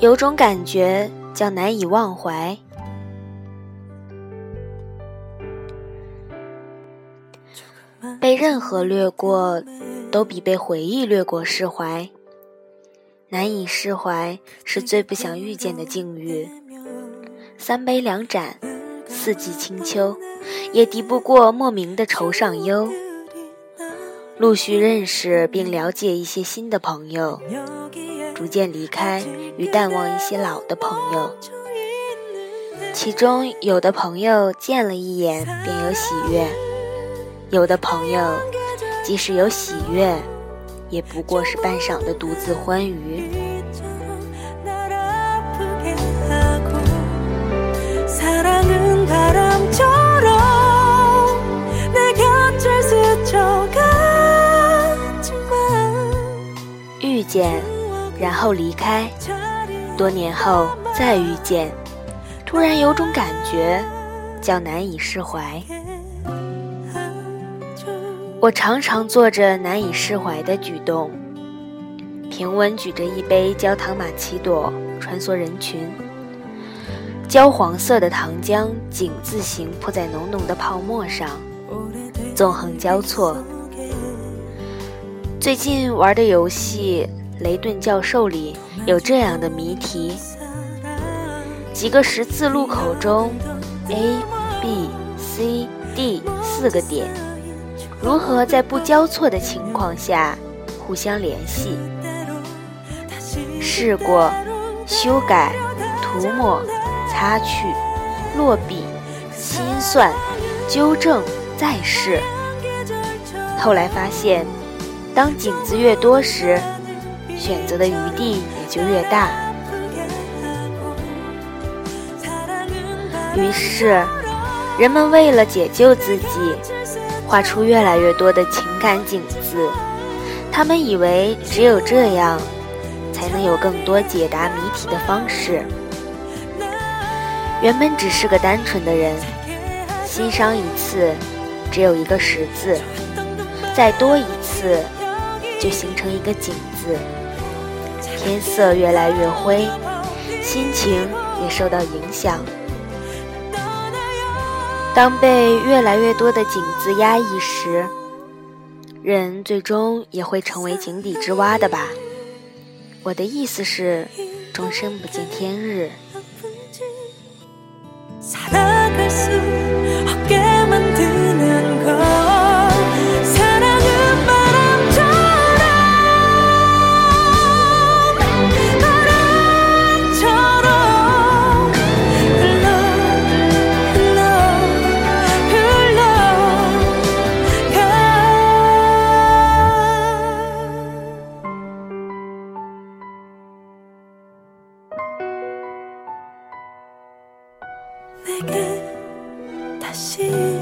有种感觉叫难以忘怀。被任何掠过，都比被回忆掠过释怀。难以释怀是最不想遇见的境遇。三杯两盏，四季清秋，也敌不过莫名的愁上忧。陆续认识并了解一些新的朋友，逐渐离开与淡忘一些老的朋友。其中有的朋友见了一眼便有喜悦，有的朋友即使有喜悦，也不过是半晌的独自欢愉。见，然后离开，多年后再遇见，突然有种感觉，叫难以释怀。我常常做着难以释怀的举动，平稳举着一杯焦糖玛奇朵，穿梭人群。焦黄色的糖浆井字形铺在浓浓的泡沫上，纵横交错。最近玩的游戏《雷顿教授》里有这样的谜题：几个十字路口中，A、B、C、D 四个点，如何在不交错的情况下互相联系？试过，修改，涂抹。擦去，落笔，心算，纠正，再试。后来发现，当井子越多时，选择的余地也就越大。于是，人们为了解救自己，画出越来越多的情感井字。他们以为只有这样，才能有更多解答谜题的方式。原本只是个单纯的人，心伤一次，只有一个十字，再多一次，就形成一个井字。天色越来越灰，心情也受到影响。当被越来越多的井字压抑时，人最终也会成为井底之蛙的吧？我的意思是，终身不见天日。 내게 다시